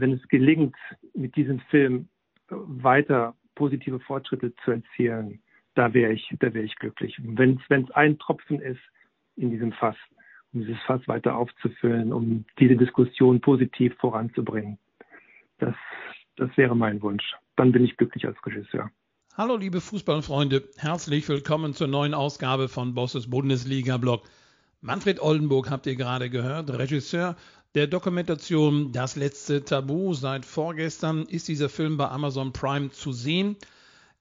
wenn es gelingt, mit diesem Film weiter positive Fortschritte zu erzielen, da wäre ich, da wäre ich glücklich. Wenn es ein Tropfen ist in diesem Fass, um dieses Fass weiter aufzufüllen, um diese Diskussion positiv voranzubringen, das, das wäre mein Wunsch. Dann bin ich glücklich als Regisseur. Hallo liebe Fußballfreunde, herzlich willkommen zur neuen Ausgabe von Bosses Bundesliga-Blog. Manfred Oldenburg habt ihr gerade gehört, Regisseur der Dokumentation Das letzte Tabu. Seit vorgestern ist dieser Film bei Amazon Prime zu sehen.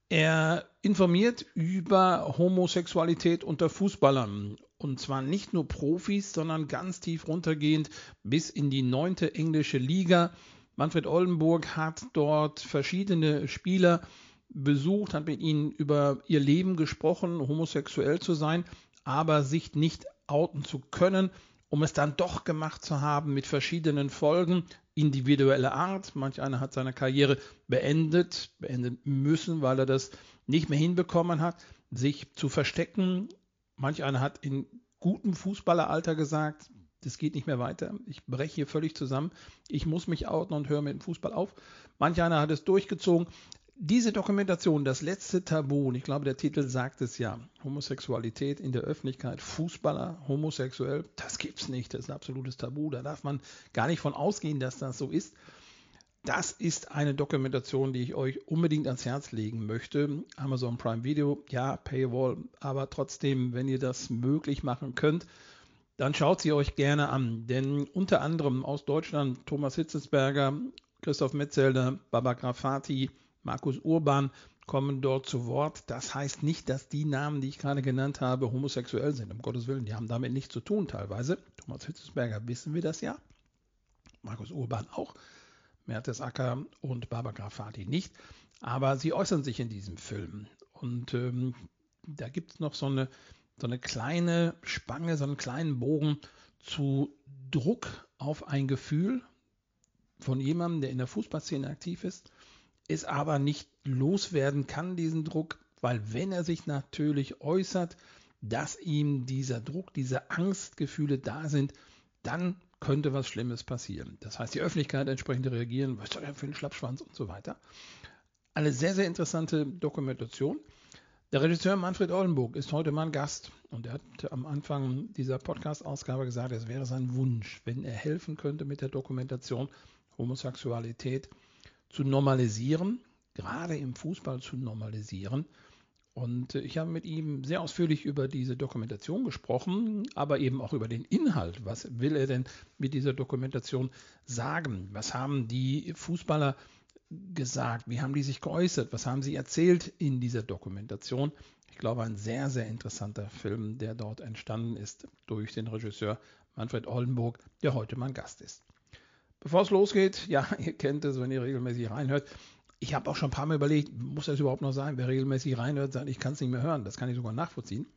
Er informiert über Homosexualität unter Fußballern. Und zwar nicht nur Profis, sondern ganz tief runtergehend bis in die neunte englische Liga. Manfred Oldenburg hat dort verschiedene Spieler besucht, hat mit ihnen über ihr Leben gesprochen, homosexuell zu sein, aber sich nicht outen zu können, um es dann doch gemacht zu haben mit verschiedenen Folgen, individueller Art. Manch einer hat seine Karriere beendet, beendet müssen, weil er das nicht mehr hinbekommen hat, sich zu verstecken. Manch einer hat in gutem Fußballeralter gesagt, das geht nicht mehr weiter. Ich breche hier völlig zusammen. Ich muss mich outen und höre mit dem Fußball auf. Manch einer hat es durchgezogen diese Dokumentation, das letzte Tabu, und ich glaube, der Titel sagt es ja, Homosexualität in der Öffentlichkeit, Fußballer, homosexuell, das gibt's nicht, das ist ein absolutes Tabu, da darf man gar nicht von ausgehen, dass das so ist. Das ist eine Dokumentation, die ich euch unbedingt ans Herz legen möchte. Amazon Prime Video, ja, Paywall, aber trotzdem, wenn ihr das möglich machen könnt, dann schaut sie euch gerne an. Denn unter anderem aus Deutschland Thomas Hitzesberger, Christoph Metzelder, Baba Grafati, Markus Urban kommen dort zu Wort. Das heißt nicht, dass die Namen, die ich gerade genannt habe, homosexuell sind. Um Gottes Willen, die haben damit nichts zu tun teilweise. Thomas Hitzesberger wissen wir das ja. Markus Urban auch. Mertes Acker und Barbara Grafati nicht. Aber sie äußern sich in diesem Film. Und ähm, da gibt es noch so eine, so eine kleine Spange, so einen kleinen Bogen zu Druck auf ein Gefühl von jemandem, der in der Fußballszene aktiv ist es aber nicht loswerden kann, diesen Druck, weil wenn er sich natürlich äußert, dass ihm dieser Druck, diese Angstgefühle da sind, dann könnte was Schlimmes passieren. Das heißt, die Öffentlichkeit entsprechend reagieren, was das denn für ein Schlappschwanz und so weiter. Eine sehr, sehr interessante Dokumentation. Der Regisseur Manfred Oldenburg ist heute mein Gast und er hat am Anfang dieser Podcast-Ausgabe gesagt, es wäre sein Wunsch, wenn er helfen könnte mit der Dokumentation Homosexualität zu normalisieren, gerade im Fußball zu normalisieren. Und äh, ich habe mit ihm sehr ausführlich über diese Dokumentation gesprochen, aber eben auch über den Inhalt. Was will er denn mit dieser Dokumentation sagen? Was haben die Fußballer gesagt? Wie haben die sich geäußert? Was haben sie erzählt in dieser Dokumentation? Ich glaube, ein sehr, sehr interessanter Film, der dort entstanden ist durch den Regisseur Manfred Oldenburg, der heute mein Gast ist. Bevor es losgeht, ja, ihr kennt es, wenn ihr regelmäßig reinhört. Ich habe auch schon ein paar Mal überlegt, muss das überhaupt noch sein? Wer regelmäßig reinhört, sagt, ich kann es nicht mehr hören. Das kann ich sogar nachvollziehen.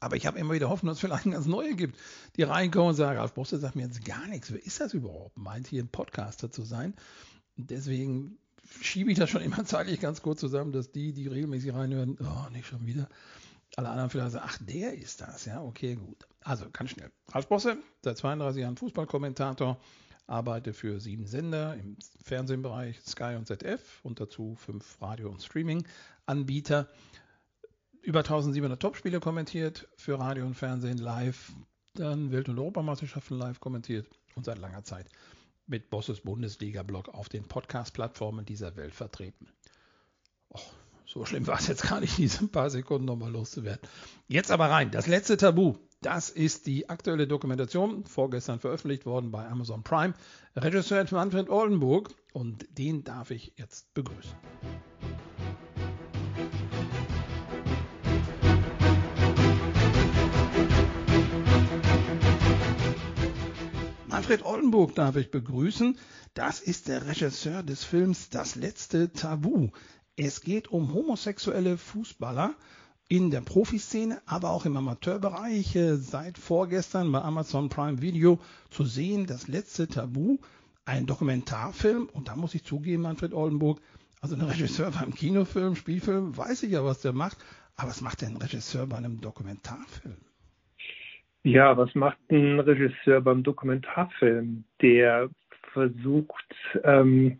Aber ich habe immer wieder Hoffnung, dass es vielleicht ganz neue gibt, die reinkommen und sagen, Ralf Bosse sagt mir jetzt gar nichts. Wer ist das überhaupt? Meint hier ein Podcaster zu sein? Deswegen schiebe ich das schon immer zeitlich ganz kurz zusammen, dass die, die regelmäßig reinhören, oh, nicht schon wieder. Alle anderen vielleicht sagen, ach, der ist das. Ja, okay, gut. Also, ganz schnell. Ralf Bosse, seit 32 Jahren Fußballkommentator, arbeite für sieben Sender im Fernsehbereich Sky und ZF und dazu fünf Radio- und Streaming-Anbieter. Über 1700 Topspiele kommentiert für Radio und Fernsehen live, dann Welt- und Europameisterschaften live kommentiert und seit langer Zeit mit Bosses Bundesliga-Blog auf den Podcast-Plattformen dieser Welt vertreten. Och, so schlimm war es jetzt gar nicht, diese paar Sekunden nochmal loszuwerden. Jetzt aber rein. Das letzte Tabu. Das ist die aktuelle Dokumentation, vorgestern veröffentlicht worden bei Amazon Prime. Regisseur Manfred Oldenburg und den darf ich jetzt begrüßen. Manfred Oldenburg darf ich begrüßen. Das ist der Regisseur des Films Das letzte Tabu. Es geht um homosexuelle Fußballer in der Profiszene, aber auch im Amateurbereich äh, seit vorgestern bei Amazon Prime Video zu sehen, das letzte Tabu, ein Dokumentarfilm. Und da muss ich zugeben, Manfred Oldenburg, also ein Regisseur beim Kinofilm, Spielfilm, weiß ich ja, was der macht. Aber was macht denn ein Regisseur bei einem Dokumentarfilm? Ja, was macht ein Regisseur beim Dokumentarfilm? Der versucht, ähm,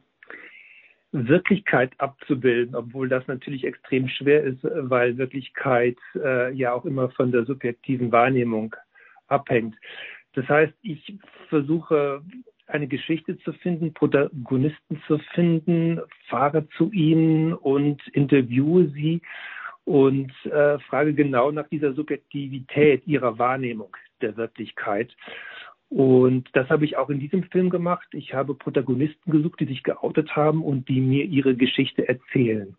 Wirklichkeit abzubilden, obwohl das natürlich extrem schwer ist, weil Wirklichkeit äh, ja auch immer von der subjektiven Wahrnehmung abhängt. Das heißt, ich versuche eine Geschichte zu finden, Protagonisten zu finden, fahre zu ihnen und interviewe sie und äh, frage genau nach dieser Subjektivität ihrer Wahrnehmung der Wirklichkeit. Und das habe ich auch in diesem Film gemacht. Ich habe Protagonisten gesucht, die sich geoutet haben und die mir ihre Geschichte erzählen.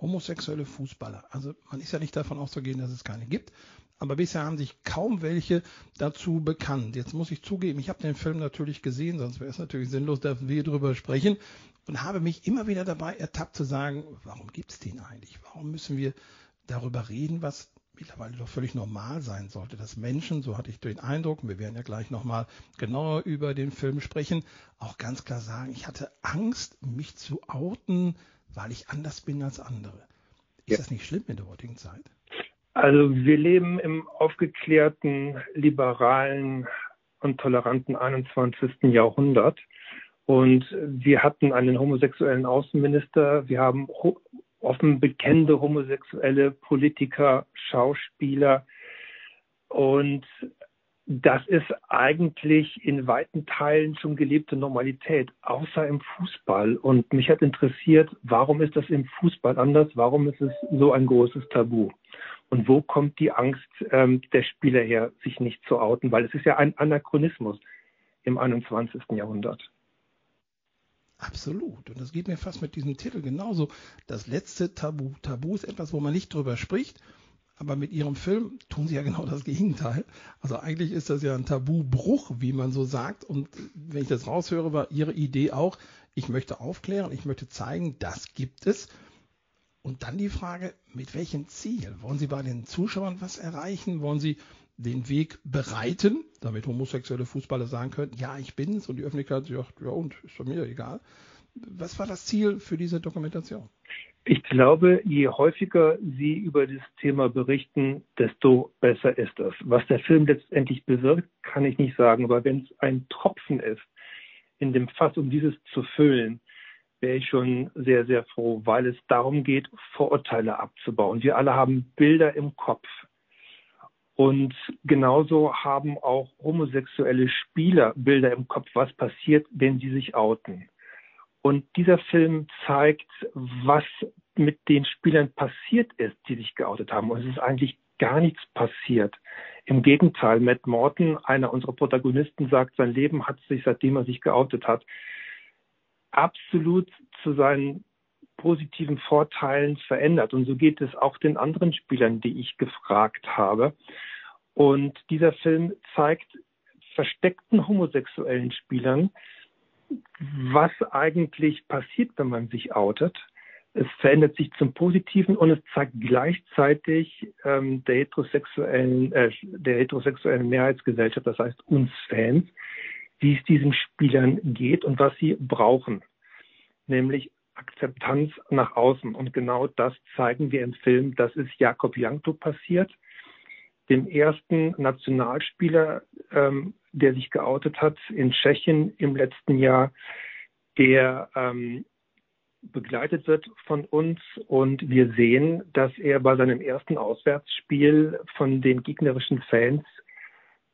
Homosexuelle Fußballer. Also man ist ja nicht davon auszugehen, dass es keine gibt. Aber bisher haben sich kaum welche dazu bekannt. Jetzt muss ich zugeben, ich habe den Film natürlich gesehen, sonst wäre es natürlich sinnlos, dass wir darüber sprechen. Und habe mich immer wieder dabei ertappt zu sagen, warum gibt es den eigentlich? Warum müssen wir darüber reden, was mittlerweile doch völlig normal sein sollte, dass Menschen, so hatte ich den Eindruck, wir werden ja gleich nochmal genauer über den Film sprechen, auch ganz klar sagen, ich hatte Angst, mich zu outen, weil ich anders bin als andere. Ist ja. das nicht schlimm in der heutigen Zeit? Also wir leben im aufgeklärten, liberalen und toleranten 21. Jahrhundert. Und wir hatten einen homosexuellen Außenminister. Wir haben offen bekennende homosexuelle Politiker, Schauspieler. Und das ist eigentlich in weiten Teilen schon gelebte Normalität, außer im Fußball. Und mich hat interessiert, warum ist das im Fußball anders? Warum ist es so ein großes Tabu? Und wo kommt die Angst ähm, der Spieler her, sich nicht zu outen? Weil es ist ja ein Anachronismus im 21. Jahrhundert. Absolut. Und das geht mir fast mit diesem Titel genauso. Das letzte Tabu. Tabu ist etwas, wo man nicht drüber spricht. Aber mit ihrem Film tun sie ja genau das Gegenteil. Also eigentlich ist das ja ein Tabubruch, wie man so sagt. Und wenn ich das raushöre, war ihre Idee auch, ich möchte aufklären, ich möchte zeigen, das gibt es. Und dann die Frage, mit welchem Ziel? Wollen Sie bei den Zuschauern was erreichen? Wollen Sie den Weg bereiten, damit homosexuelle Fußballer sagen können, ja, ich bin's und die Öffentlichkeit sagt, ja und, ist mir egal. Was war das Ziel für diese Dokumentation? Ich glaube, je häufiger Sie über das Thema berichten, desto besser ist es. Was der Film letztendlich bewirkt, kann ich nicht sagen, aber wenn es ein Tropfen ist in dem Fass, um dieses zu füllen, wäre ich schon sehr, sehr froh, weil es darum geht, Vorurteile abzubauen. Wir alle haben Bilder im Kopf. Und genauso haben auch homosexuelle Spieler Bilder im Kopf, was passiert, wenn sie sich outen. Und dieser Film zeigt, was mit den Spielern passiert ist, die sich geoutet haben. Und es ist eigentlich gar nichts passiert. Im Gegenteil, Matt Morton, einer unserer Protagonisten, sagt, sein Leben hat sich, seitdem er sich geoutet hat, absolut zu seinen positiven Vorteilen verändert. Und so geht es auch den anderen Spielern, die ich gefragt habe. Und dieser Film zeigt versteckten homosexuellen Spielern, was eigentlich passiert, wenn man sich outet. Es verändert sich zum Positiven und es zeigt gleichzeitig ähm, der, heterosexuellen, äh, der heterosexuellen Mehrheitsgesellschaft, das heißt uns Fans, wie es diesen Spielern geht und was sie brauchen, nämlich Akzeptanz nach außen. Und genau das zeigen wir im Film. Das ist Jakob Jankto passiert, dem ersten Nationalspieler, ähm, der sich geoutet hat in Tschechien im letzten Jahr, der ähm, begleitet wird von uns und wir sehen, dass er bei seinem ersten Auswärtsspiel von den gegnerischen Fans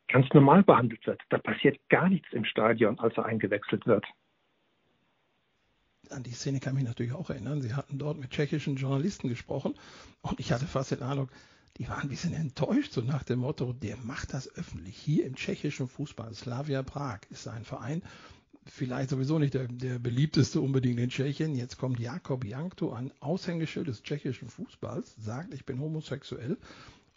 ganz normal behandelt wird. Da passiert gar nichts im Stadion, als er eingewechselt wird. An die Szene kann ich mich natürlich auch erinnern. Sie hatten dort mit tschechischen Journalisten gesprochen und ich hatte fast den Eindruck, die waren ein bisschen enttäuscht, so nach dem Motto, der macht das öffentlich. Hier im tschechischen Fußball, Slavia Prag ist ein Verein, vielleicht sowieso nicht der, der beliebteste unbedingt in Tschechien. Jetzt kommt Jakob Jankto, ein Aushängeschild des tschechischen Fußballs, sagt, ich bin homosexuell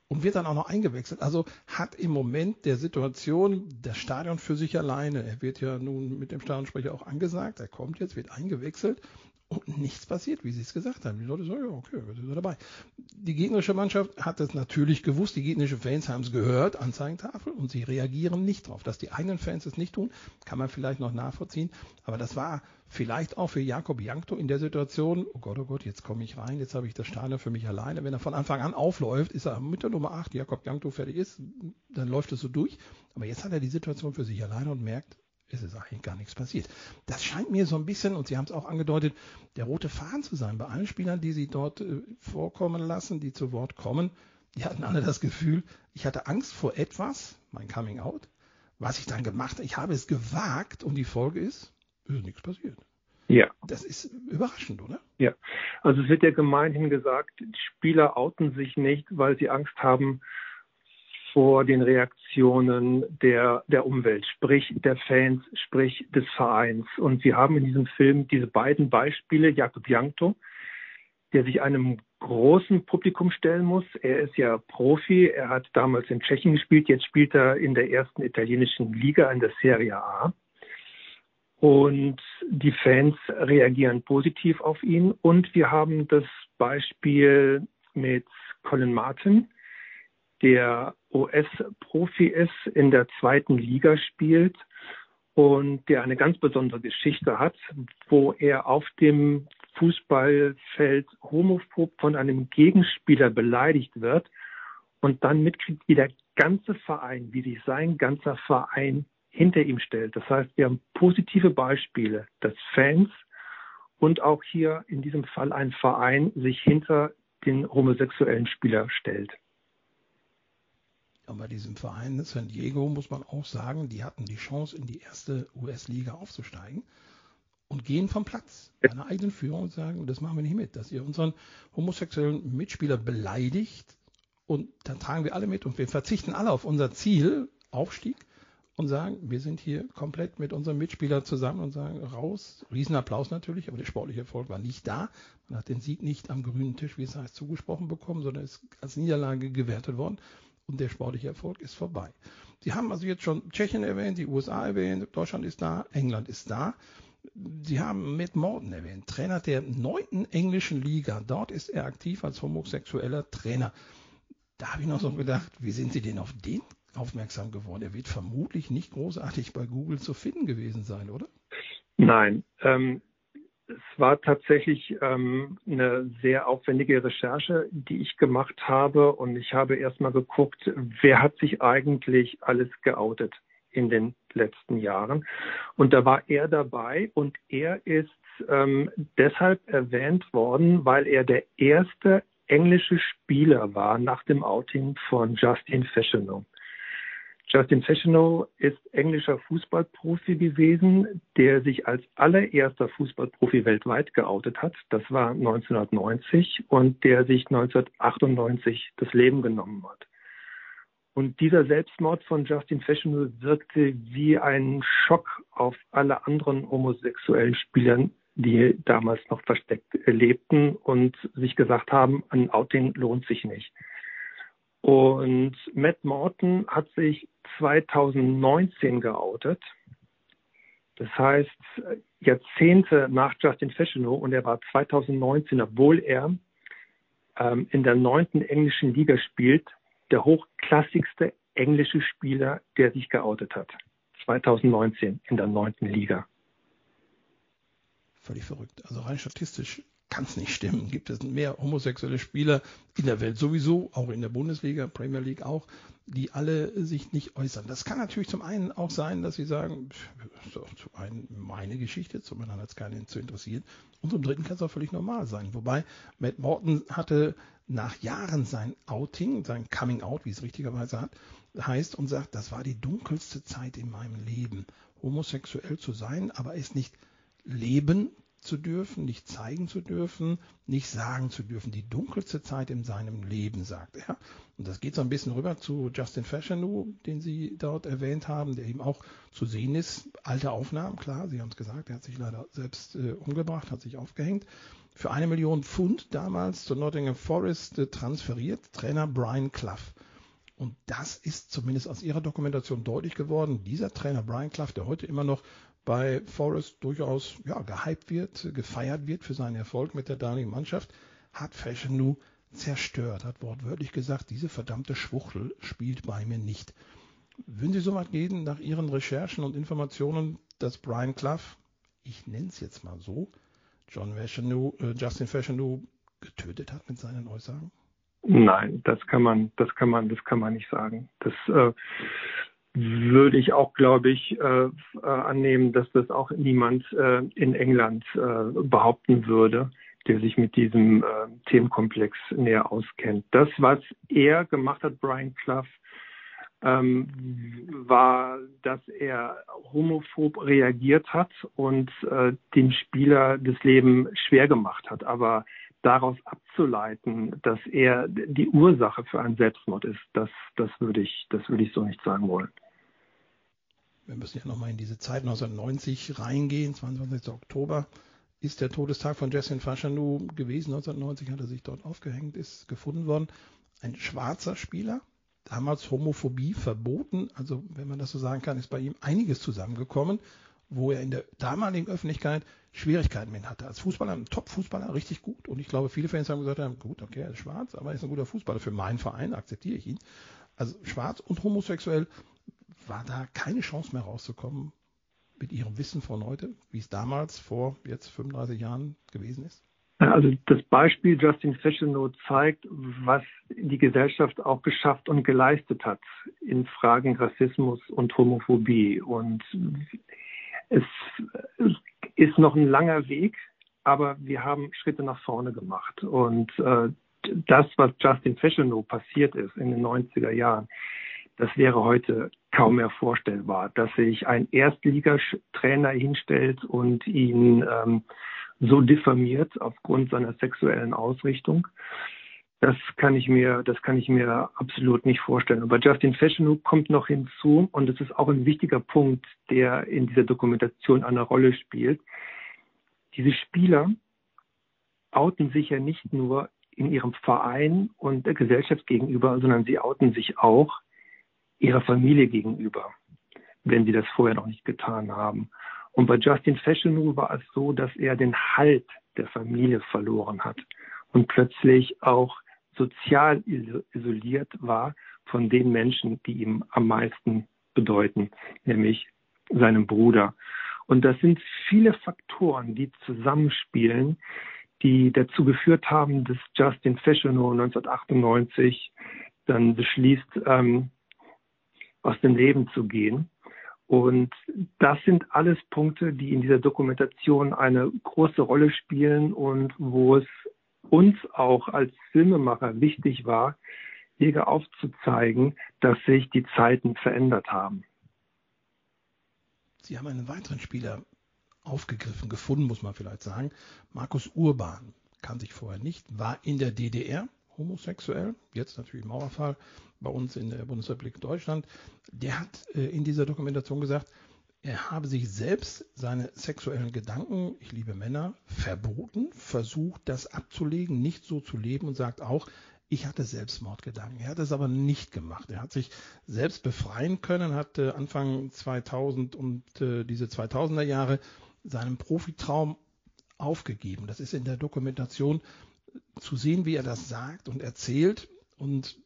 und wird dann auch noch eingewechselt. Also hat im Moment der Situation das Stadion für sich alleine. Er wird ja nun mit dem Stadionsprecher auch angesagt. Er kommt jetzt, wird eingewechselt und nichts passiert, wie sie es gesagt haben. Die Leute sagen, ja, okay, wir sind dabei. Die gegnerische Mannschaft hat es natürlich gewusst, die gegnerischen Fans haben es gehört, Anzeigentafel, und sie reagieren nicht drauf. Dass die eigenen Fans es nicht tun, kann man vielleicht noch nachvollziehen. Aber das war vielleicht auch für Jakob Jankto in der Situation, oh Gott, oh Gott, jetzt komme ich rein, jetzt habe ich das Stadion für mich alleine. Wenn er von Anfang an aufläuft, ist er mit der Nummer 8, Jakob Jankto fertig ist, dann läuft es so durch. Aber jetzt hat er die Situation für sich alleine und merkt, ist es eigentlich gar nichts passiert. Das scheint mir so ein bisschen, und Sie haben es auch angedeutet, der rote Faden zu sein. Bei allen Spielern, die Sie dort äh, vorkommen lassen, die zu Wort kommen, die hatten alle das Gefühl, ich hatte Angst vor etwas, mein Coming Out, was ich dann gemacht habe. Ich habe es gewagt und die Folge ist, ist nichts passiert. Ja. Das ist überraschend, oder? Ja. Also es wird ja gemeinhin gesagt, Spieler outen sich nicht, weil sie Angst haben vor den Reaktionen der, der Umwelt, sprich der Fans, sprich des Vereins. Und wir haben in diesem Film diese beiden Beispiele, Jakob Jankto, der sich einem großen Publikum stellen muss. Er ist ja Profi, er hat damals in Tschechien gespielt, jetzt spielt er in der ersten italienischen Liga in der Serie A. Und die Fans reagieren positiv auf ihn. Und wir haben das Beispiel mit Colin Martin, der US-Profi ist, in der zweiten Liga spielt und der eine ganz besondere Geschichte hat, wo er auf dem Fußballfeld homophob von einem Gegenspieler beleidigt wird und dann mitkriegt, wie der ganze Verein, wie sich sein ganzer Verein hinter ihm stellt. Das heißt, wir haben positive Beispiele, dass Fans und auch hier in diesem Fall ein Verein sich hinter den homosexuellen Spieler stellt. Ja, bei diesem Verein San Diego muss man auch sagen, die hatten die Chance, in die erste US-Liga aufzusteigen und gehen vom Platz einer eigenen Führung und sagen, das machen wir nicht mit, dass ihr unseren homosexuellen Mitspieler beleidigt und dann tragen wir alle mit und wir verzichten alle auf unser Ziel, Aufstieg und sagen, wir sind hier komplett mit unserem Mitspieler zusammen und sagen, raus. Riesenapplaus natürlich, aber der sportliche Erfolg war nicht da. Man hat den Sieg nicht am grünen Tisch, wie es heißt, zugesprochen bekommen, sondern ist als Niederlage gewertet worden und der sportliche Erfolg ist vorbei. Sie haben also jetzt schon Tschechien erwähnt, die USA erwähnt, Deutschland ist da, England ist da. Sie haben Matt Morton erwähnt, Trainer der neunten englischen Liga. Dort ist er aktiv als homosexueller Trainer. Da habe ich noch so gedacht, wie sind Sie denn auf den aufmerksam geworden? Er wird vermutlich nicht großartig bei Google zu finden gewesen sein, oder? Nein, ähm, es war tatsächlich ähm, eine sehr aufwendige Recherche, die ich gemacht habe. Und ich habe erstmal geguckt, wer hat sich eigentlich alles geoutet in den letzten Jahren. Und da war er dabei und er ist ähm, deshalb erwähnt worden, weil er der erste englische Spieler war nach dem Outing von Justin Fashionow. Justin Fashionow ist englischer Fußballprofi gewesen, der sich als allererster Fußballprofi weltweit geoutet hat. Das war 1990 und der sich 1998 das Leben genommen hat. Und dieser Selbstmord von Justin Fashionow wirkte wie ein Schock auf alle anderen homosexuellen Spielern, die damals noch versteckt lebten und sich gesagt haben, ein Outing lohnt sich nicht. Und Matt Morton hat sich 2019 geoutet. Das heißt, Jahrzehnte nach Justin Fashionow und er war 2019, obwohl er ähm, in der neunten englischen Liga spielt, der hochklassigste englische Spieler, der sich geoutet hat. 2019 in der neunten Liga. Völlig verrückt. Also rein statistisch kann es nicht stimmen. Gibt es mehr homosexuelle Spieler in der Welt sowieso, auch in der Bundesliga, Premier League auch, die alle sich nicht äußern. Das kann natürlich zum einen auch sein, dass sie sagen, zum einen meine Geschichte, zum anderen hat es keinen zu interessieren und zum dritten kann es auch völlig normal sein. Wobei Matt Morton hatte nach Jahren sein Outing, sein Coming Out, wie es richtigerweise hat, heißt und sagt, das war die dunkelste Zeit in meinem Leben, homosexuell zu sein, aber es nicht leben zu dürfen, nicht zeigen zu dürfen, nicht sagen zu dürfen. Die dunkelste Zeit in seinem Leben, sagt er. Und das geht so ein bisschen rüber zu Justin Fashanu, den Sie dort erwähnt haben, der eben auch zu sehen ist. Alte Aufnahmen, klar, Sie haben es gesagt, er hat sich leider selbst äh, umgebracht, hat sich aufgehängt. Für eine Million Pfund damals zu Nottingham Forest äh, transferiert, Trainer Brian Clough. Und das ist zumindest aus ihrer Dokumentation deutlich geworden. Dieser Trainer Brian Clough, der heute immer noch bei Forrest durchaus ja, gehypt wird, gefeiert wird für seinen Erfolg mit der damaligen Mannschaft, hat Fashion Nu zerstört, hat wortwörtlich gesagt, diese verdammte Schwuchtel spielt bei mir nicht. Würden Sie so weit gehen nach Ihren Recherchen und Informationen, dass Brian Clough, ich nenne es jetzt mal so, John Fashanu, äh, Justin Fashanu getötet hat mit seinen Äußerungen? Nein, das kann man, das kann man, das kann man nicht sagen. Das, äh, würde ich auch, glaube ich, äh, äh, annehmen, dass das auch niemand äh, in England äh, behaupten würde, der sich mit diesem äh, Themenkomplex näher auskennt. Das, was er gemacht hat, Brian Clough, ähm, war, dass er homophob reagiert hat und äh, dem Spieler das Leben schwer gemacht hat. Aber daraus abzuleiten, dass er die Ursache für einen Selbstmord ist, das, das würde ich, das würde ich so nicht sagen wollen. Wir müssen ja nochmal in diese Zeit 1990 reingehen. 22. Oktober ist der Todestag von Jessin Faschanou gewesen. 1990 hat er sich dort aufgehängt, ist gefunden worden. Ein schwarzer Spieler, damals Homophobie verboten. Also, wenn man das so sagen kann, ist bei ihm einiges zusammengekommen, wo er in der damaligen Öffentlichkeit Schwierigkeiten mit hatte. Als Fußballer, ein Top-Fußballer, richtig gut. Und ich glaube, viele Fans haben gesagt, gut, okay, er ist schwarz, aber er ist ein guter Fußballer. Für meinen Verein akzeptiere ich ihn. Also schwarz und homosexuell war da keine Chance mehr rauszukommen mit Ihrem Wissen von heute, wie es damals vor jetzt 35 Jahren gewesen ist? Also das Beispiel Justin Fashionow zeigt, was die Gesellschaft auch geschafft und geleistet hat in Fragen Rassismus und Homophobie. Und es ist noch ein langer Weg, aber wir haben Schritte nach vorne gemacht. Und äh, das, was Justin Fashionow passiert ist in den 90er Jahren, das wäre heute kaum mehr vorstellbar, dass sich ein Erstligatrainer hinstellt und ihn ähm, so diffamiert aufgrund seiner sexuellen Ausrichtung. Das kann ich mir, das kann ich mir absolut nicht vorstellen. Aber Justin Fashionow kommt noch hinzu und es ist auch ein wichtiger Punkt, der in dieser Dokumentation eine Rolle spielt. Diese Spieler outen sich ja nicht nur in ihrem Verein und der Gesellschaft gegenüber, sondern sie outen sich auch ihrer Familie gegenüber, wenn sie das vorher noch nicht getan haben. Und bei Justin Fashionow war es so, dass er den Halt der Familie verloren hat und plötzlich auch sozial isoliert war von den Menschen, die ihm am meisten bedeuten, nämlich seinem Bruder. Und das sind viele Faktoren, die zusammenspielen, die dazu geführt haben, dass Justin Fashionow 1998 dann beschließt, ähm, aus dem Leben zu gehen. Und das sind alles Punkte, die in dieser Dokumentation eine große Rolle spielen und wo es uns auch als Filmemacher wichtig war, Wege aufzuzeigen, dass sich die Zeiten verändert haben. Sie haben einen weiteren Spieler aufgegriffen, gefunden, muss man vielleicht sagen. Markus Urban kann sich vorher nicht, war in der DDR homosexuell, jetzt natürlich Mauerfall, bei uns in der Bundesrepublik Deutschland, der hat äh, in dieser Dokumentation gesagt, er habe sich selbst seine sexuellen Gedanken, ich liebe Männer, verboten, versucht, das abzulegen, nicht so zu leben und sagt auch, ich hatte Selbstmordgedanken. Er hat es aber nicht gemacht. Er hat sich selbst befreien können, hat äh, Anfang 2000 und äh, diese 2000er Jahre seinen Profitraum aufgegeben. Das ist in der Dokumentation zu sehen, wie er das sagt und erzählt. Und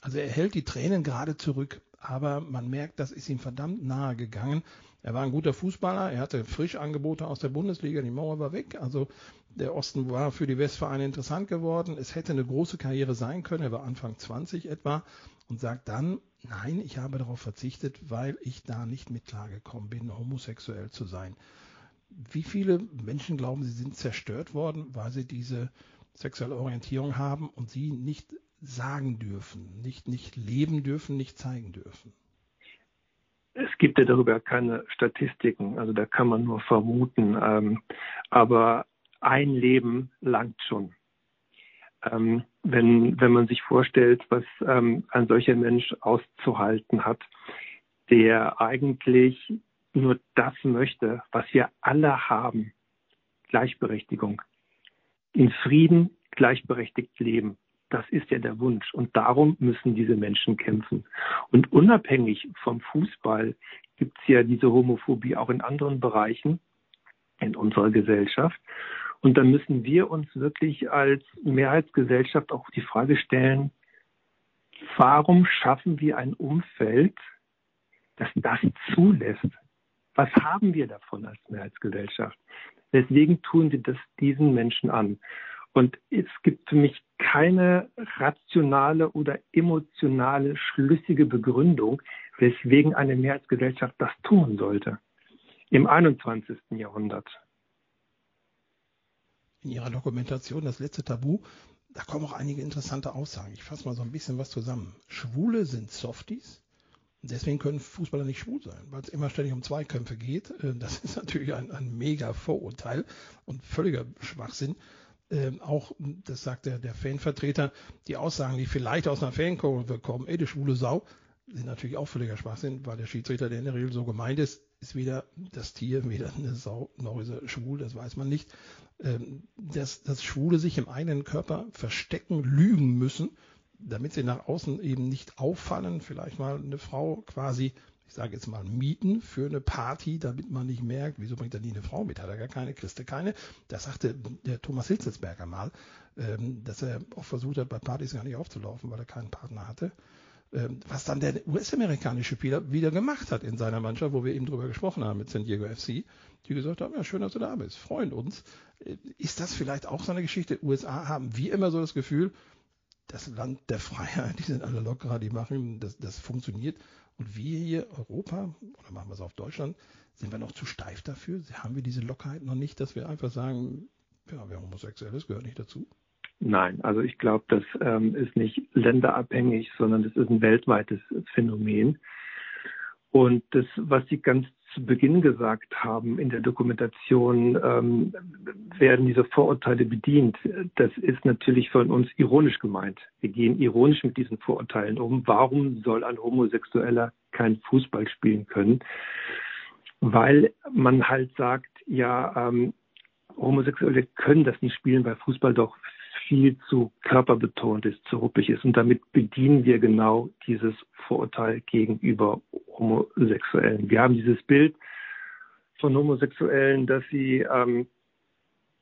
also er hält die Tränen gerade zurück, aber man merkt, das ist ihm verdammt nahe gegangen. Er war ein guter Fußballer, er hatte Frischangebote aus der Bundesliga, die Mauer war weg. Also der Osten war für die Westvereine interessant geworden. Es hätte eine große Karriere sein können. Er war Anfang 20 etwa und sagt dann, nein, ich habe darauf verzichtet, weil ich da nicht mit klargekommen bin, homosexuell zu sein. Wie viele Menschen glauben, sie sind zerstört worden, weil sie diese sexuelle Orientierung haben und sie nicht sagen dürfen, nicht, nicht leben dürfen, nicht zeigen dürfen? Es gibt ja darüber keine Statistiken, also da kann man nur vermuten. Ähm, aber ein Leben langt schon. Ähm, wenn, wenn man sich vorstellt, was ähm, ein solcher Mensch auszuhalten hat, der eigentlich nur das möchte, was wir alle haben, Gleichberechtigung, in Frieden gleichberechtigt leben. Das ist ja der Wunsch. Und darum müssen diese Menschen kämpfen. Und unabhängig vom Fußball gibt es ja diese Homophobie auch in anderen Bereichen in unserer Gesellschaft. Und da müssen wir uns wirklich als Mehrheitsgesellschaft auch die Frage stellen, warum schaffen wir ein Umfeld, das das zulässt? Was haben wir davon als Mehrheitsgesellschaft? Weswegen tun sie das diesen Menschen an? Und es gibt für mich keine rationale oder emotionale schlüssige Begründung, weswegen eine Mehrheitsgesellschaft das tun sollte im 21. Jahrhundert. In Ihrer Dokumentation Das letzte Tabu, da kommen auch einige interessante Aussagen. Ich fasse mal so ein bisschen was zusammen. Schwule sind Softies. Deswegen können Fußballer nicht schwul sein, weil es immer ständig um Zweikämpfe geht. Äh, das ist natürlich ein, ein mega Vorurteil und völliger Schwachsinn. Ähm, auch, das sagt der, der Fanvertreter, die Aussagen, die vielleicht aus einer Fankurve kommen, ey, die schwule Sau, sind natürlich auch völliger Schwachsinn, weil der Schiedsrichter, der in der Regel so gemeint ist, ist weder das Tier, weder eine Sau, noch ist er schwul, das weiß man nicht. Ähm, dass, dass Schwule sich im eigenen Körper verstecken, lügen müssen, damit sie nach außen eben nicht auffallen, vielleicht mal eine Frau quasi, ich sage jetzt mal, mieten für eine Party, damit man nicht merkt, wieso bringt er nie eine Frau mit? Hat er gar keine, kriegst du keine? Das sagte der Thomas Hitzelsberger mal, ähm, dass er auch versucht hat, bei Partys gar nicht aufzulaufen, weil er keinen Partner hatte. Ähm, was dann der US-amerikanische Spieler wieder gemacht hat in seiner Mannschaft, wo wir eben drüber gesprochen haben mit San Diego FC, die gesagt haben, ja, schön, dass du da bist, freuen uns. Äh, ist das vielleicht auch so eine Geschichte? USA haben wie immer so das Gefühl, das Land der Freiheit, die sind alle lockerer, die machen, das, das funktioniert. Und wir hier, Europa, oder machen wir es auf Deutschland, sind wir noch zu steif dafür? Haben wir diese Lockerheit noch nicht, dass wir einfach sagen, ja, wer homosexuell ist, gehört nicht dazu? Nein, also ich glaube, das ähm, ist nicht länderabhängig, sondern das ist ein weltweites Phänomen. Und das, was Sie ganz zu Beginn gesagt haben in der Dokumentation, ähm, werden diese Vorurteile bedient. Das ist natürlich von uns ironisch gemeint. Wir gehen ironisch mit diesen Vorurteilen um. Warum soll ein Homosexueller kein Fußball spielen können? Weil man halt sagt, ja, ähm, Homosexuelle können das nicht spielen, weil Fußball doch viel zu körperbetont ist, zu ruppig ist. Und damit bedienen wir genau dieses Vorurteil gegenüber Homosexuellen. Wir haben dieses Bild von Homosexuellen, dass sie ähm,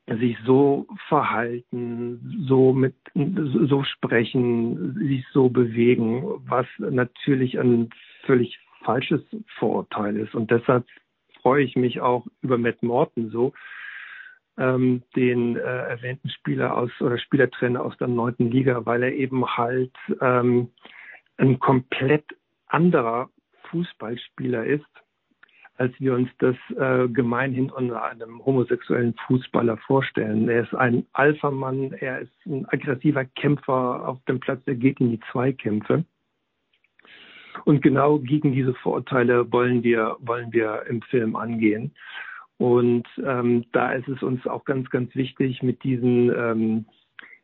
sich so verhalten, so mit, so sprechen, sich so bewegen, was natürlich ein völlig falsches Vorurteil ist. Und deshalb freue ich mich auch über Matt Morton so, ähm, den äh, erwähnten Spieler aus oder Spielertrainer aus der neunten Liga, weil er eben halt ähm, ein komplett anderer Fußballspieler ist, als wir uns das äh, gemeinhin unter einem homosexuellen Fußballer vorstellen. Er ist ein Alpha-Mann, er ist ein aggressiver Kämpfer auf dem Platz, er geht in die Zweikämpfe. Und genau gegen diese Vorurteile wollen wir, wollen wir im Film angehen. Und ähm, da ist es uns auch ganz, ganz wichtig, mit diesen, ähm,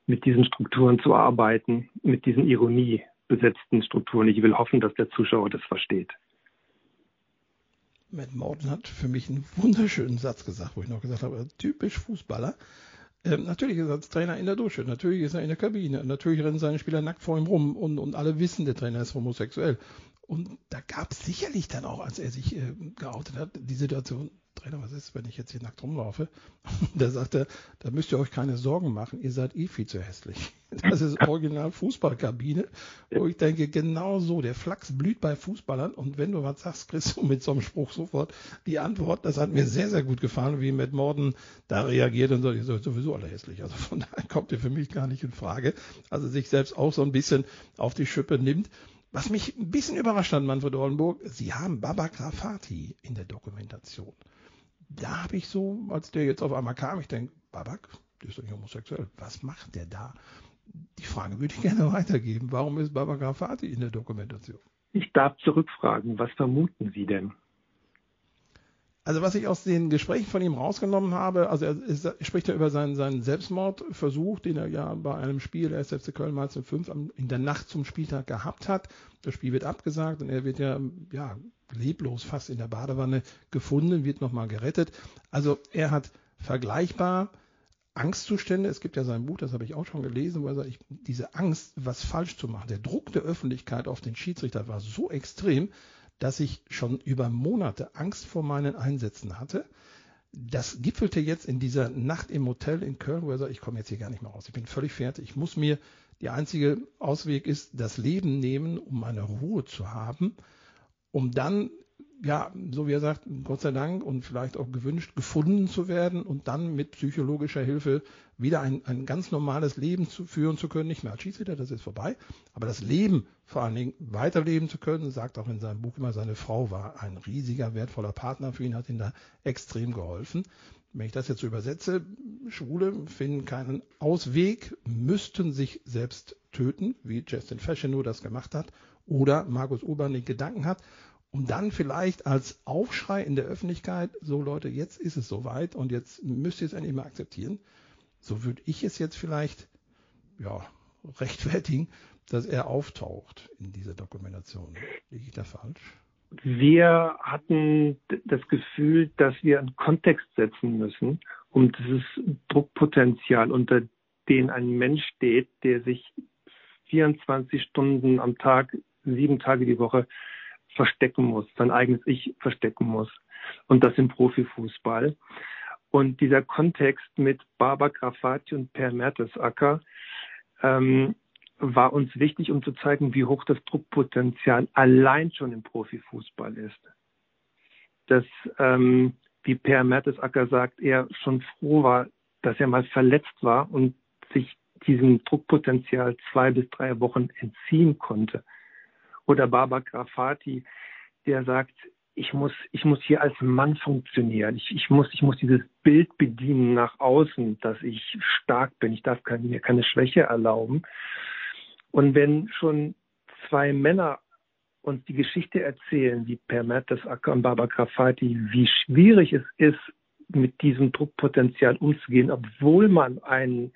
mit diesen Strukturen zu arbeiten, mit diesen Ironie besetzten Strukturen. Ich will hoffen, dass der Zuschauer das versteht. Matt Morton hat für mich einen wunderschönen Satz gesagt, wo ich noch gesagt habe, typisch Fußballer. Ähm, natürlich ist er als Trainer in der Dusche, natürlich ist er in der Kabine, natürlich rennen seine Spieler nackt vor ihm rum und, und alle wissen, der Trainer ist homosexuell. Und da gab es sicherlich dann auch, als er sich äh, geoutet hat, die Situation, Trainer, was ist, wenn ich jetzt hier nackt rumlaufe? da sagt er, da müsst ihr euch keine Sorgen machen, ihr seid eh viel zu hässlich. Das ist original Fußballkabine, wo ich denke, genau so, der Flachs blüht bei Fußballern und wenn du was sagst, kriegst du mit so einem Spruch sofort die Antwort. Das hat mir sehr, sehr gut gefallen, wie Matt Morden da reagiert und sagt, ihr seid sowieso alle hässlich. Also von daher kommt ihr für mich gar nicht in Frage. Also sich selbst auch so ein bisschen auf die Schippe nimmt. Was mich ein bisschen überrascht hat, Manfred Oldenburg, Sie haben Baba Grafati in der Dokumentation da habe ich so, als der jetzt auf einmal kam, ich denke, Babak, der ist doch nicht homosexuell. Was macht der da? Die Frage würde ich gerne weitergeben. Warum ist Babak Rafati in der Dokumentation? Ich darf zurückfragen, was vermuten Sie denn? Also was ich aus den Gesprächen von ihm rausgenommen habe, also er, er spricht ja über seinen, seinen Selbstmordversuch, den er ja bei einem Spiel der SFC Köln mal 5 in der Nacht zum Spieltag gehabt hat. Das Spiel wird abgesagt und er wird ja, ja leblos fast in der Badewanne gefunden, wird nochmal gerettet. Also er hat vergleichbar Angstzustände. Es gibt ja sein Buch, das habe ich auch schon gelesen, wo er sagt, ich, diese Angst, was falsch zu machen, der Druck der Öffentlichkeit auf den Schiedsrichter war so extrem, dass ich schon über Monate Angst vor meinen Einsätzen hatte. Das gipfelte jetzt in dieser Nacht im Hotel in Köln, wo er sagt, ich komme jetzt hier gar nicht mehr raus. Ich bin völlig fertig. Ich muss mir, der einzige Ausweg ist, das Leben nehmen, um meine Ruhe zu haben, um dann ja, so wie er sagt, Gott sei Dank und vielleicht auch gewünscht, gefunden zu werden und dann mit psychologischer Hilfe wieder ein, ein ganz normales Leben zu führen zu können. Nicht mehr als Schiedsrichter, das ist vorbei, aber das Leben vor allen Dingen weiterleben zu können, sagt auch in seinem Buch immer, seine Frau war ein riesiger, wertvoller Partner für ihn, hat ihn da extrem geholfen. Wenn ich das jetzt so übersetze, Schwule finden keinen Ausweg, müssten sich selbst töten, wie Justin Fashionow das gemacht hat, oder Markus Urban den Gedanken hat, um dann vielleicht als Aufschrei in der Öffentlichkeit, so Leute, jetzt ist es soweit und jetzt müsst ihr es endlich mal akzeptieren. So würde ich es jetzt vielleicht, ja, rechtfertigen, dass er auftaucht in dieser Dokumentation. Liege ich da falsch? Wir hatten das Gefühl, dass wir einen Kontext setzen müssen, um dieses Druckpotenzial, unter dem ein Mensch steht, der sich 24 Stunden am Tag, sieben Tage die Woche verstecken muss, sein eigenes Ich verstecken muss. Und das im Profifußball. Und dieser Kontext mit Barbara Grafati und Per Mertesacker ähm, war uns wichtig, um zu zeigen, wie hoch das Druckpotenzial allein schon im Profifußball ist. Dass, ähm, wie Per Mertesacker sagt, er schon froh war, dass er mal verletzt war und sich diesem Druckpotenzial zwei bis drei Wochen entziehen konnte. Oder Barbara Grafati, der sagt, ich muss, ich muss hier als Mann funktionieren. Ich, ich muss, ich muss dieses Bild bedienen nach außen, dass ich stark bin. Ich darf keine, mir keine Schwäche erlauben. Und wenn schon zwei Männer uns die Geschichte erzählen, wie Per Mertesacker und Barbara Grafati, wie schwierig es ist, mit diesem Druckpotenzial umzugehen, obwohl man ein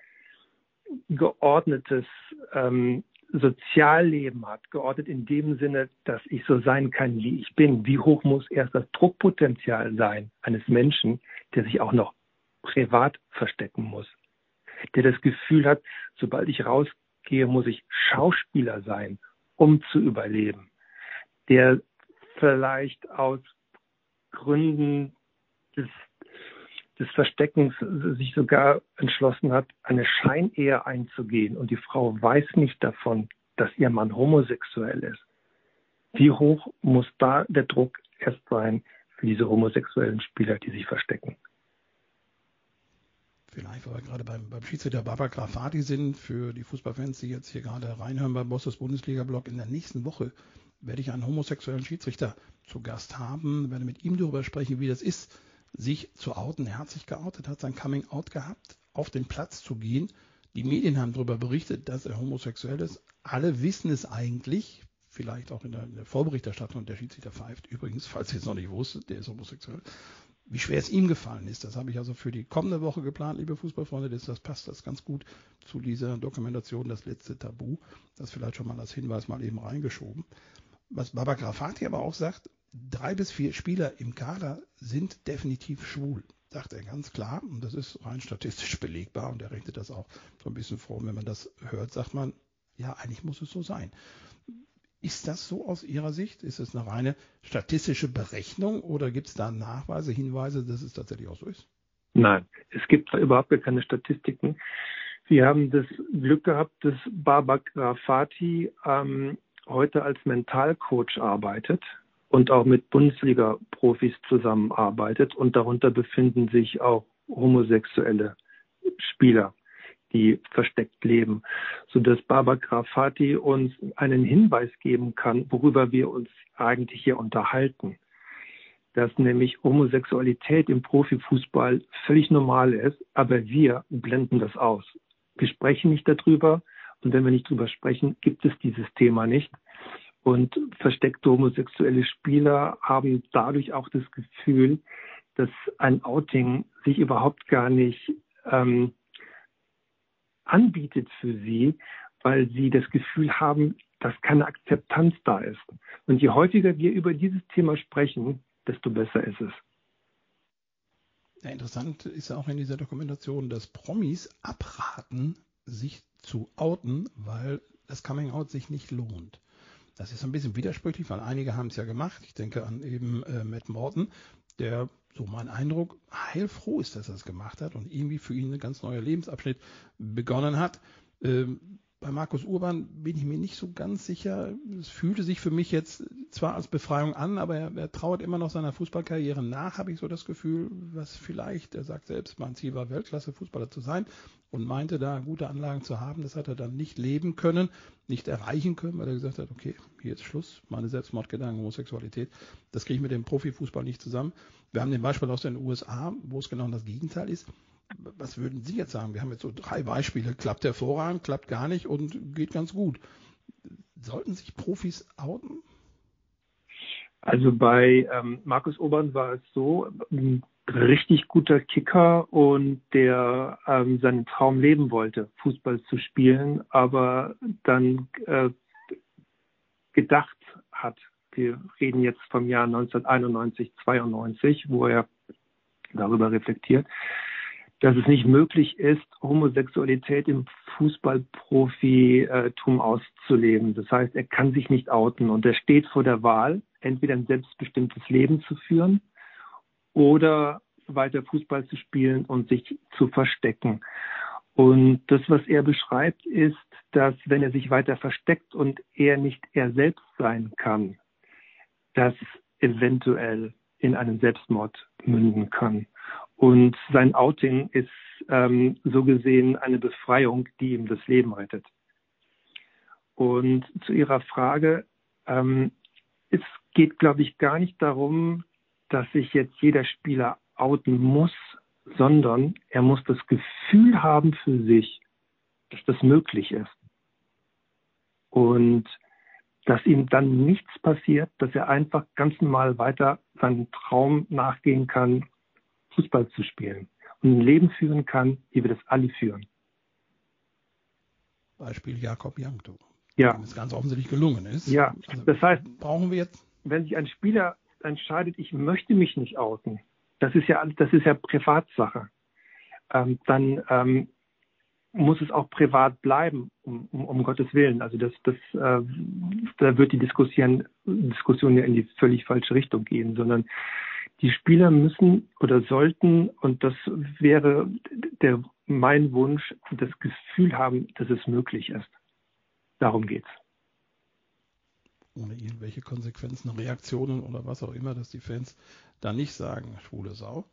geordnetes ähm, Sozialleben hat, geordnet in dem Sinne, dass ich so sein kann, wie ich bin. Wie hoch muss erst das Druckpotenzial sein eines Menschen, der sich auch noch privat verstecken muss, der das Gefühl hat, sobald ich rausgehe, muss ich Schauspieler sein, um zu überleben, der vielleicht aus Gründen des des Versteckens sich sogar entschlossen hat, eine Scheinehe einzugehen und die Frau weiß nicht davon, dass ihr Mann homosexuell ist. Wie hoch muss da der Druck erst sein für diese homosexuellen Spieler, die sich verstecken? Vielleicht, weil wir gerade beim, beim Schiedsrichter Baba Grafati sind, für die Fußballfans, die jetzt hier gerade reinhören beim Bosses Bundesliga-Blog, in der nächsten Woche werde ich einen homosexuellen Schiedsrichter zu Gast haben, werde mit ihm darüber sprechen, wie das ist, sich zu outen. Er hat sich geoutet, hat sein Coming Out gehabt, auf den Platz zu gehen. Die Medien haben darüber berichtet, dass er homosexuell ist. Alle wissen es eigentlich, vielleicht auch in der, in der Vorberichterstattung, der Schiedsrichter pfeift. Übrigens, falls ihr es noch nicht wusstet, der ist homosexuell. Wie schwer es ihm gefallen ist, das habe ich also für die kommende Woche geplant, liebe Fußballfreunde. Das, das passt das ganz gut zu dieser Dokumentation, das letzte Tabu. Das vielleicht schon mal als Hinweis mal eben reingeschoben. Was Baba Grafati aber auch sagt, drei bis vier Spieler im Kader sind definitiv schwul, sagt er ganz klar. Und das ist rein statistisch belegbar und er rechnet das auch so ein bisschen vor. Und wenn man das hört, sagt man, ja, eigentlich muss es so sein. Ist das so aus Ihrer Sicht? Ist es eine reine statistische Berechnung oder gibt es da Nachweise, Hinweise, dass es tatsächlich auch so ist? Nein, es gibt überhaupt keine Statistiken. Wir haben das Glück gehabt, dass Babak Rafati ähm, heute als Mentalcoach arbeitet und auch mit Bundesliga-Profis zusammenarbeitet. Und darunter befinden sich auch homosexuelle Spieler, die versteckt leben, sodass Baba Grafati uns einen Hinweis geben kann, worüber wir uns eigentlich hier unterhalten. Dass nämlich Homosexualität im Profifußball völlig normal ist, aber wir blenden das aus. Wir sprechen nicht darüber und wenn wir nicht darüber sprechen, gibt es dieses Thema nicht. Und versteckte homosexuelle Spieler haben dadurch auch das Gefühl, dass ein Outing sich überhaupt gar nicht ähm, anbietet für sie, weil sie das Gefühl haben, dass keine Akzeptanz da ist. Und je häufiger wir über dieses Thema sprechen, desto besser ist es. Ja, interessant ist auch in dieser Dokumentation, dass Promis abraten, sich zu outen, weil das Coming Out sich nicht lohnt. Das ist ein bisschen widersprüchlich, weil einige haben es ja gemacht. Ich denke an eben äh, Matt Morton, der, so mein Eindruck, heilfroh ist, dass er es gemacht hat und irgendwie für ihn ein ganz neuer Lebensabschnitt begonnen hat. Ähm, bei Markus Urban bin ich mir nicht so ganz sicher. Es fühlte sich für mich jetzt zwar als Befreiung an, aber er, er trauert immer noch seiner Fußballkarriere nach, habe ich so das Gefühl, was vielleicht, er sagt selbst, mein Ziel war, Weltklasse-Fußballer zu sein und meinte da gute Anlagen zu haben. Das hat er dann nicht leben können, nicht erreichen können, weil er gesagt hat, okay, hier ist Schluss, meine Selbstmordgedanken, Homosexualität, das kriege ich mit dem Profifußball nicht zusammen. Wir haben den Beispiel aus den USA, wo es genau das Gegenteil ist was würden Sie jetzt sagen? Wir haben jetzt so drei Beispiele. Klappt hervorragend, klappt gar nicht und geht ganz gut. Sollten sich Profis outen? Also bei ähm, Markus Obern war es so, ein richtig guter Kicker und der ähm, seinen Traum leben wollte, Fußball zu spielen, aber dann äh, gedacht hat, wir reden jetzt vom Jahr 1991, 92, wo er darüber reflektiert, dass es nicht möglich ist, Homosexualität im Fußballprofitum auszuleben. Das heißt, er kann sich nicht outen und er steht vor der Wahl, entweder ein selbstbestimmtes Leben zu führen oder weiter Fußball zu spielen und sich zu verstecken. Und das, was er beschreibt, ist, dass wenn er sich weiter versteckt und er nicht er selbst sein kann, das eventuell in einen Selbstmord münden kann. Und sein Outing ist ähm, so gesehen eine Befreiung, die ihm das Leben rettet. Und zu Ihrer Frage, ähm, es geht, glaube ich, gar nicht darum, dass sich jetzt jeder Spieler outen muss, sondern er muss das Gefühl haben für sich, dass das möglich ist. Und dass ihm dann nichts passiert, dass er einfach ganz normal weiter seinem Traum nachgehen kann, Fußball zu spielen und ein Leben führen kann, wie wir das alle führen. Beispiel Jakob Jankto. Ja. Dem es ganz offensichtlich gelungen ist. Ja, also das heißt, brauchen wir jetzt. Wenn sich ein Spieler entscheidet, ich möchte mich nicht outen, das ist ja, das ist ja Privatsache, ähm, dann ähm, muss es auch privat bleiben, um, um, um Gottes Willen. Also das, das, äh, da wird die Diskussion, Diskussion ja in die völlig falsche Richtung gehen, sondern die Spieler müssen oder sollten, und das wäre der, mein Wunsch, das Gefühl haben, dass es möglich ist. Darum geht's. Ohne irgendwelche Konsequenzen, Reaktionen oder was auch immer, dass die Fans da nicht sagen, schwule Sau.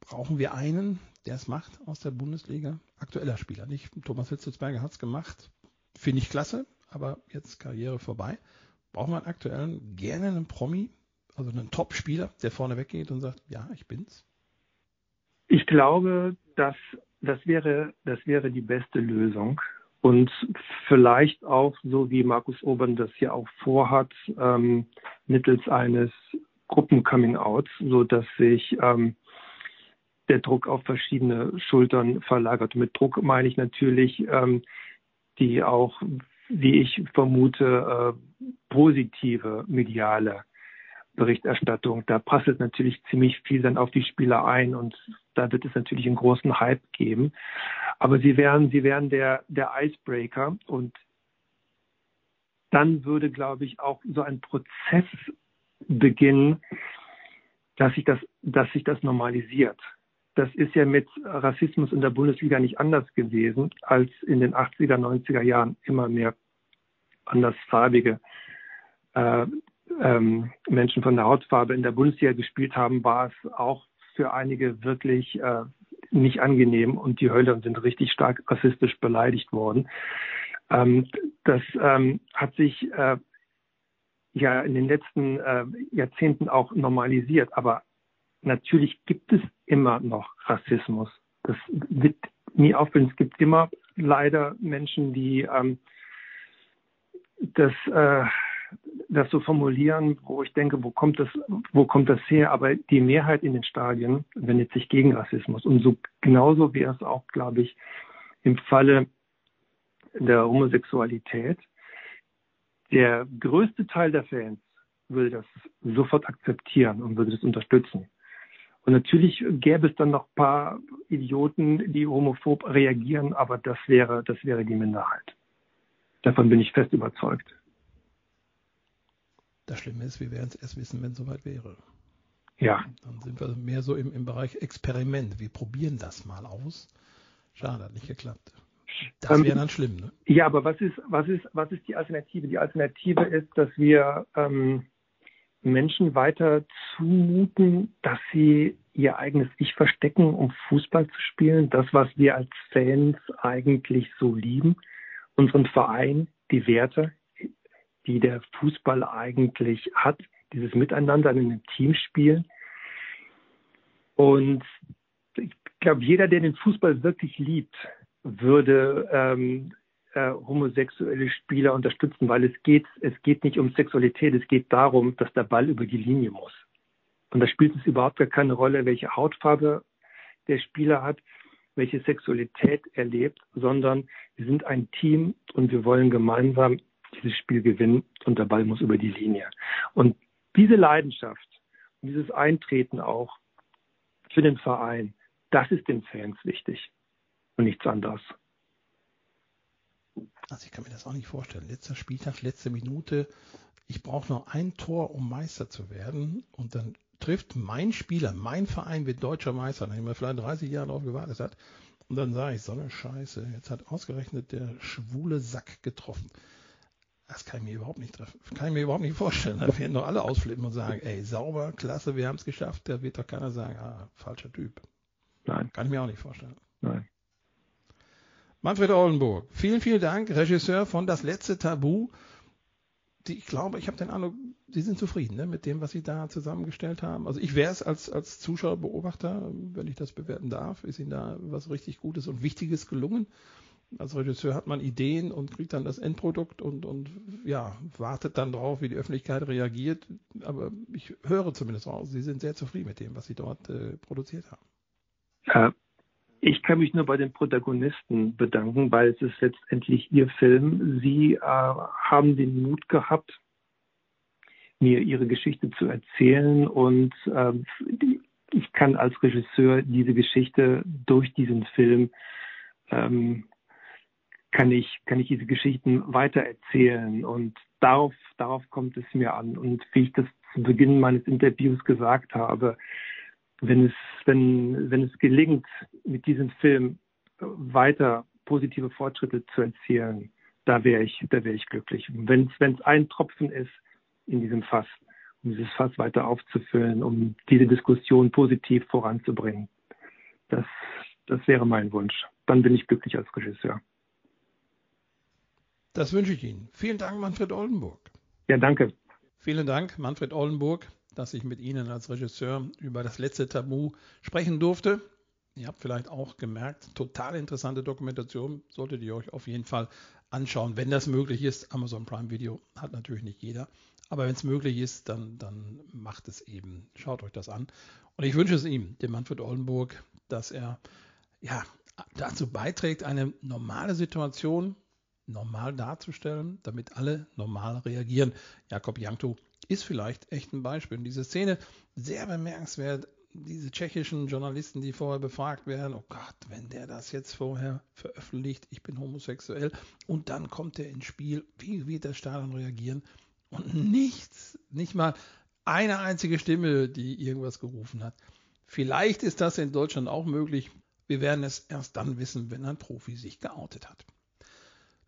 Brauchen wir einen, der es macht aus der Bundesliga? Aktueller Spieler, nicht? Thomas Hitzelsberger hat es gemacht. Finde ich klasse, aber jetzt Karriere vorbei. Brauchen wir einen aktuellen, gerne einen Promi, also einen Top-Spieler, der vorne weggeht und sagt, ja, ich bin's? Ich glaube, dass das wäre, das wäre die beste Lösung. Und vielleicht auch, so wie Markus Obern das ja auch vorhat, ähm, mittels eines Gruppen-Coming-Outs, so dass sich ähm, der Druck auf verschiedene Schultern verlagert. mit Druck meine ich natürlich ähm, die auch, wie ich vermute, äh, positive mediale Berichterstattung. Da passelt natürlich ziemlich viel dann auf die Spieler ein und da wird es natürlich einen großen Hype geben. Aber sie wären, sie wären der, der Icebreaker und dann würde, glaube ich, auch so ein Prozess beginnen, dass sich das, dass sich das normalisiert. Das ist ja mit Rassismus in der Bundesliga nicht anders gewesen, als in den 80er, 90er Jahren immer mehr andersfarbige äh, ähm, Menschen von der Hautfarbe in der Bundesliga gespielt haben, war es auch für einige wirklich äh, nicht angenehm und die Hölle sind richtig stark rassistisch beleidigt worden. Ähm, das ähm, hat sich äh, ja in den letzten äh, Jahrzehnten auch normalisiert, aber natürlich gibt es immer noch Rassismus. Das wird nie aufhören. Es gibt immer leider Menschen, die ähm, das äh, das so formulieren, wo ich denke, wo kommt das, wo kommt das her? Aber die Mehrheit in den Stadien wendet sich gegen Rassismus. Und so genauso wäre es auch, glaube ich, im Falle der Homosexualität. Der größte Teil der Fans würde das sofort akzeptieren und würde das unterstützen. Und natürlich gäbe es dann noch paar Idioten, die homophob reagieren, aber das wäre, das wäre die Minderheit. Davon bin ich fest überzeugt. Das Schlimme ist, wir werden es erst wissen, wenn es soweit wäre. Ja. Dann sind wir mehr so im, im Bereich Experiment. Wir probieren das mal aus. Schade, hat nicht geklappt. Das wäre ähm, dann schlimm, ne? Ja, aber was ist, was ist, was ist die Alternative? Die Alternative ist, dass wir ähm, Menschen weiter zumuten, dass sie ihr eigenes Ich verstecken, um Fußball zu spielen. Das, was wir als Fans eigentlich so lieben. Unseren Verein, die Werte, die der Fußball eigentlich hat, dieses Miteinander in einem Team spielen. Und ich glaube, jeder, der den Fußball wirklich liebt, würde ähm, äh, homosexuelle Spieler unterstützen, weil es geht, es geht nicht um Sexualität, es geht darum, dass der Ball über die Linie muss. Und da spielt es überhaupt gar keine Rolle, welche Hautfarbe der Spieler hat, welche Sexualität er lebt, sondern wir sind ein Team und wir wollen gemeinsam dieses Spiel gewinnen und der Ball muss über die Linie. Und diese Leidenschaft, dieses Eintreten auch für den Verein, das ist den Fans wichtig und nichts anderes. Also ich kann mir das auch nicht vorstellen. Letzter Spieltag, letzte Minute. Ich brauche noch ein Tor, um Meister zu werden. Und dann trifft mein Spieler, mein Verein wird deutscher Meister, nachdem er vielleicht 30 Jahre darauf gewartet hat. Und dann sage ich, so eine Scheiße, jetzt hat ausgerechnet der schwule Sack getroffen. Das kann ich mir überhaupt nicht treffen. Kann ich mir überhaupt nicht vorstellen. Da werden doch alle ausflippen und sagen, ey, sauber, klasse, wir haben es geschafft. Da wird doch keiner sagen, ah, falscher Typ. Nein. Kann ich mir auch nicht vorstellen. Nein. Manfred Oldenburg, vielen, vielen Dank, Regisseur von Das letzte Tabu. Die, ich glaube, ich habe den Eindruck, Sie sind zufrieden ne, mit dem, was Sie da zusammengestellt haben. Also ich wäre es als, als Zuschauer, Beobachter, wenn ich das bewerten darf, ist Ihnen da was richtig Gutes und Wichtiges gelungen. Als Regisseur hat man Ideen und kriegt dann das Endprodukt und, und ja, wartet dann drauf, wie die Öffentlichkeit reagiert. Aber ich höre zumindest raus, Sie sind sehr zufrieden mit dem, was Sie dort äh, produziert haben. Ja, ich kann mich nur bei den Protagonisten bedanken, weil es ist letztendlich ihr Film. Sie äh, haben den Mut gehabt, mir ihre Geschichte zu erzählen und äh, ich kann als Regisseur diese Geschichte durch diesen Film ähm, kann ich kann ich diese Geschichten weitererzählen und darauf darauf kommt es mir an und wie ich das zu Beginn meines Interviews gesagt habe, wenn es, wenn, wenn es gelingt, mit diesem Film weiter positive Fortschritte zu erzielen, da wäre ich, da wäre ich glücklich. Wenn es, wenn es ein Tropfen ist in diesem Fass, um dieses Fass weiter aufzufüllen, um diese Diskussion positiv voranzubringen, das, das wäre mein Wunsch. Dann bin ich glücklich als Regisseur. Das wünsche ich Ihnen. Vielen Dank, Manfred Oldenburg. Ja, danke. Vielen Dank, Manfred Oldenburg dass ich mit Ihnen als Regisseur über das letzte Tabu sprechen durfte. Ihr habt vielleicht auch gemerkt, total interessante Dokumentation, solltet ihr euch auf jeden Fall anschauen, wenn das möglich ist. Amazon Prime Video hat natürlich nicht jeder, aber wenn es möglich ist, dann, dann macht es eben. Schaut euch das an. Und ich wünsche es ihm, dem Manfred Oldenburg, dass er ja, dazu beiträgt, eine normale Situation normal darzustellen, damit alle normal reagieren. Jakob Jankto ist vielleicht echt ein Beispiel. Und diese Szene sehr bemerkenswert. Diese tschechischen Journalisten, die vorher befragt werden, oh Gott, wenn der das jetzt vorher veröffentlicht, ich bin homosexuell, und dann kommt er ins Spiel, wie wird der Stadion reagieren? Und nichts, nicht mal eine einzige Stimme, die irgendwas gerufen hat. Vielleicht ist das in Deutschland auch möglich. Wir werden es erst dann wissen, wenn ein Profi sich geoutet hat.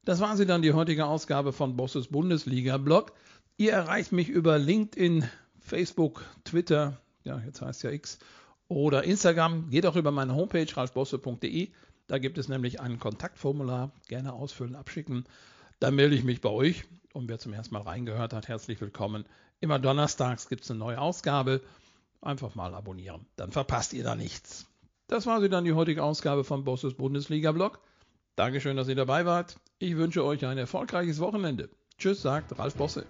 Das war sie dann die heutige Ausgabe von Bosses Bundesliga-Blog. Ihr erreicht mich über LinkedIn, Facebook, Twitter, ja, jetzt heißt ja X, oder Instagram. Geht auch über meine Homepage ralfbosse.de. Da gibt es nämlich ein Kontaktformular. Gerne ausfüllen, abschicken. Dann melde ich mich bei euch. Und wer zum ersten Mal reingehört hat, herzlich willkommen. Immer donnerstags gibt es eine neue Ausgabe. Einfach mal abonnieren. Dann verpasst ihr da nichts. Das war sie dann die heutige Ausgabe von Bosses Bundesliga-Blog. Dankeschön, dass ihr dabei wart. Ich wünsche euch ein erfolgreiches Wochenende. Tschüss, sagt Ralf Bosse.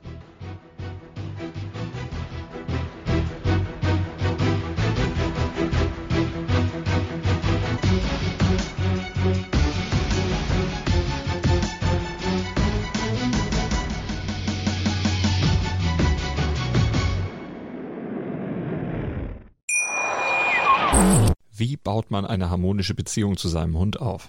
Wie baut man eine harmonische Beziehung zu seinem Hund auf?